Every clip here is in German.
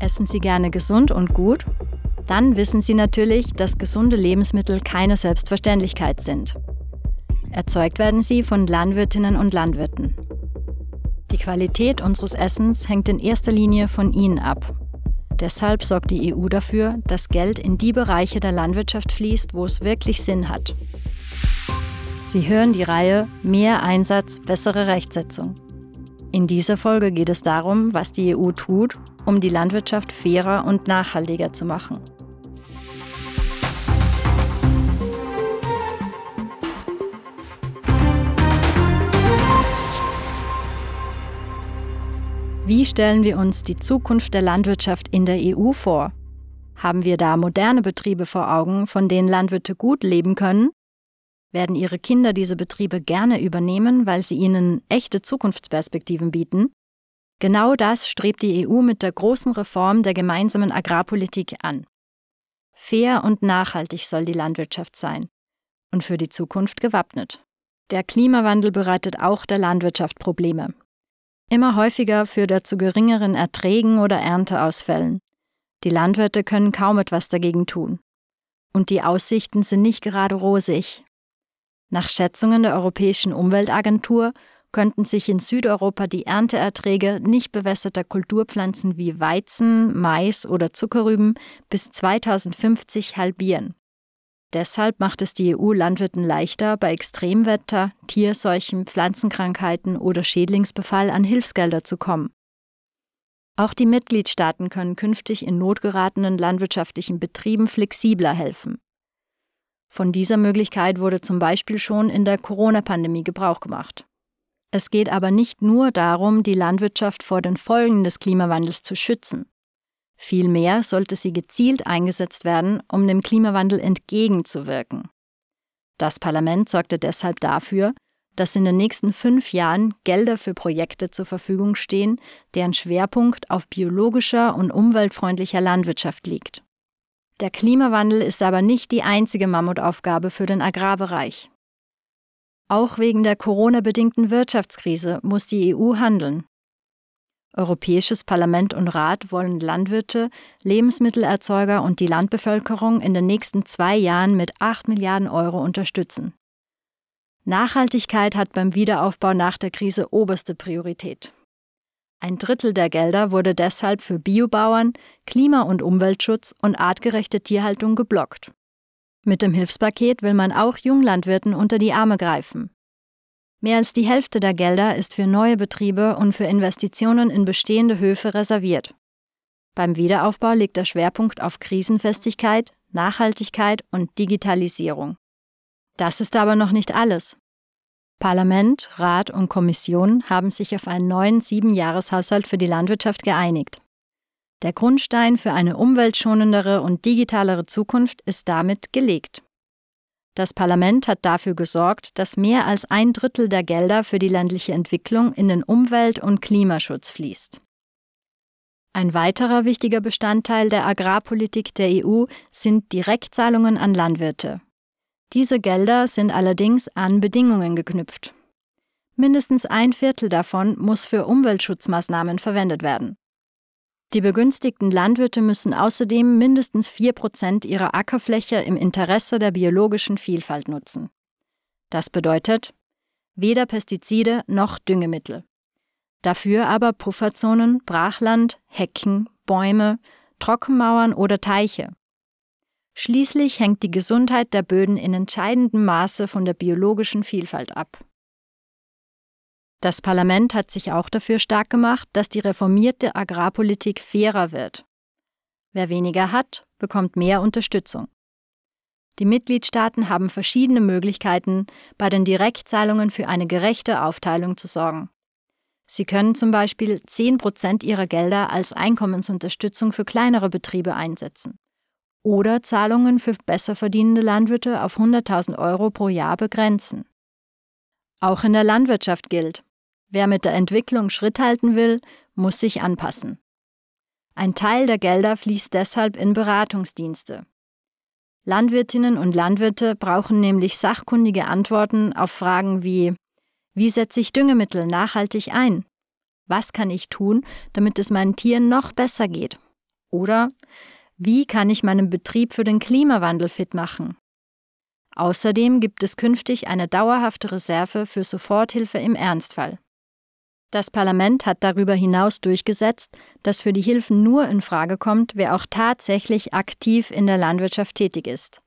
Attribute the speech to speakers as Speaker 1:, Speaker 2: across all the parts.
Speaker 1: Essen Sie gerne gesund und gut? Dann wissen Sie natürlich, dass gesunde Lebensmittel keine Selbstverständlichkeit sind. Erzeugt werden sie von Landwirtinnen und Landwirten. Die Qualität unseres Essens hängt in erster Linie von ihnen ab. Deshalb sorgt die EU dafür, dass Geld in die Bereiche der Landwirtschaft fließt, wo es wirklich Sinn hat. Sie hören die Reihe Mehr Einsatz, bessere Rechtsetzung. In dieser Folge geht es darum, was die EU tut, um die Landwirtschaft fairer und nachhaltiger zu machen. Wie stellen wir uns die Zukunft der Landwirtschaft in der EU vor? Haben wir da moderne Betriebe vor Augen, von denen Landwirte gut leben können? Werden ihre Kinder diese Betriebe gerne übernehmen, weil sie ihnen echte Zukunftsperspektiven bieten? Genau das strebt die EU mit der großen Reform der gemeinsamen Agrarpolitik an. Fair und nachhaltig soll die Landwirtschaft sein und für die Zukunft gewappnet. Der Klimawandel bereitet auch der Landwirtschaft Probleme. Immer häufiger führt er zu geringeren Erträgen oder Ernteausfällen. Die Landwirte können kaum etwas dagegen tun. Und die Aussichten sind nicht gerade rosig. Nach Schätzungen der Europäischen Umweltagentur könnten sich in Südeuropa die Ernteerträge nicht bewässerter Kulturpflanzen wie Weizen, Mais oder Zuckerrüben bis 2050 halbieren. Deshalb macht es die EU Landwirten leichter, bei Extremwetter, Tierseuchen, Pflanzenkrankheiten oder Schädlingsbefall an Hilfsgelder zu kommen. Auch die Mitgliedstaaten können künftig in notgeratenen landwirtschaftlichen Betrieben flexibler helfen. Von dieser Möglichkeit wurde zum Beispiel schon in der Corona-Pandemie Gebrauch gemacht. Es geht aber nicht nur darum, die Landwirtschaft vor den Folgen des Klimawandels zu schützen. Vielmehr sollte sie gezielt eingesetzt werden, um dem Klimawandel entgegenzuwirken. Das Parlament sorgte deshalb dafür, dass in den nächsten fünf Jahren Gelder für Projekte zur Verfügung stehen, deren Schwerpunkt auf biologischer und umweltfreundlicher Landwirtschaft liegt. Der Klimawandel ist aber nicht die einzige Mammutaufgabe für den Agrarbereich. Auch wegen der Corona-bedingten Wirtschaftskrise muss die EU handeln. Europäisches Parlament und Rat wollen Landwirte, Lebensmittelerzeuger und die Landbevölkerung in den nächsten zwei Jahren mit 8 Milliarden Euro unterstützen. Nachhaltigkeit hat beim Wiederaufbau nach der Krise oberste Priorität. Ein Drittel der Gelder wurde deshalb für Biobauern, Klima- und Umweltschutz und artgerechte Tierhaltung geblockt. Mit dem Hilfspaket will man auch Junglandwirten unter die Arme greifen. Mehr als die Hälfte der Gelder ist für neue Betriebe und für Investitionen in bestehende Höfe reserviert. Beim Wiederaufbau liegt der Schwerpunkt auf Krisenfestigkeit, Nachhaltigkeit und Digitalisierung. Das ist aber noch nicht alles. Parlament, Rat und Kommission haben sich auf einen neuen Siebenjahreshaushalt für die Landwirtschaft geeinigt. Der Grundstein für eine umweltschonendere und digitalere Zukunft ist damit gelegt. Das Parlament hat dafür gesorgt, dass mehr als ein Drittel der Gelder für die ländliche Entwicklung in den Umwelt- und Klimaschutz fließt. Ein weiterer wichtiger Bestandteil der Agrarpolitik der EU sind Direktzahlungen an Landwirte. Diese Gelder sind allerdings an Bedingungen geknüpft. Mindestens ein Viertel davon muss für Umweltschutzmaßnahmen verwendet werden. Die begünstigten Landwirte müssen außerdem mindestens 4 Prozent ihrer Ackerfläche im Interesse der biologischen Vielfalt nutzen. Das bedeutet weder Pestizide noch Düngemittel. Dafür aber Pufferzonen, Brachland, Hecken, Bäume, Trockenmauern oder Teiche. Schließlich hängt die Gesundheit der Böden in entscheidendem Maße von der biologischen Vielfalt ab. Das Parlament hat sich auch dafür stark gemacht, dass die reformierte Agrarpolitik fairer wird. Wer weniger hat, bekommt mehr Unterstützung. Die Mitgliedstaaten haben verschiedene Möglichkeiten, bei den Direktzahlungen für eine gerechte Aufteilung zu sorgen. Sie können zum Beispiel 10 Prozent ihrer Gelder als Einkommensunterstützung für kleinere Betriebe einsetzen oder Zahlungen für besser verdienende Landwirte auf 100.000 Euro pro Jahr begrenzen. Auch in der Landwirtschaft gilt, Wer mit der Entwicklung Schritt halten will, muss sich anpassen. Ein Teil der Gelder fließt deshalb in Beratungsdienste. Landwirtinnen und Landwirte brauchen nämlich sachkundige Antworten auf Fragen wie Wie setze ich Düngemittel nachhaltig ein? Was kann ich tun, damit es meinen Tieren noch besser geht? Oder wie kann ich meinen Betrieb für den Klimawandel fit machen? Außerdem gibt es künftig eine dauerhafte Reserve für Soforthilfe im Ernstfall. Das Parlament hat darüber hinaus durchgesetzt, dass für die Hilfen nur in Frage kommt, wer auch tatsächlich aktiv in der Landwirtschaft tätig ist.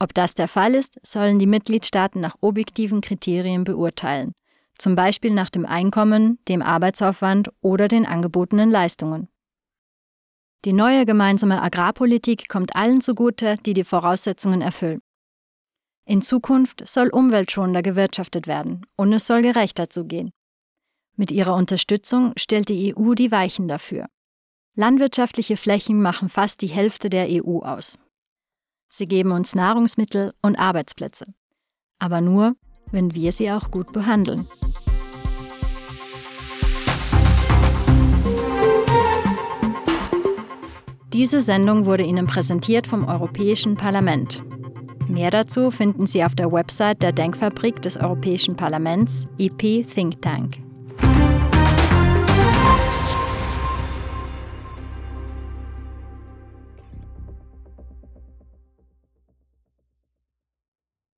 Speaker 1: Ob das der Fall ist, sollen die Mitgliedstaaten nach objektiven Kriterien beurteilen, zum Beispiel nach dem Einkommen, dem Arbeitsaufwand oder den angebotenen Leistungen. Die neue gemeinsame Agrarpolitik kommt allen zugute, die die Voraussetzungen erfüllen. In Zukunft soll umweltschonender gewirtschaftet werden und es soll gerechter zugehen. Mit ihrer Unterstützung stellt die EU die Weichen dafür. Landwirtschaftliche Flächen machen fast die Hälfte der EU aus. Sie geben uns Nahrungsmittel und Arbeitsplätze. Aber nur, wenn wir sie auch gut behandeln. Diese Sendung wurde Ihnen präsentiert vom Europäischen Parlament. Mehr dazu finden Sie auf der Website der Denkfabrik des Europäischen Parlaments, EP Think Tank.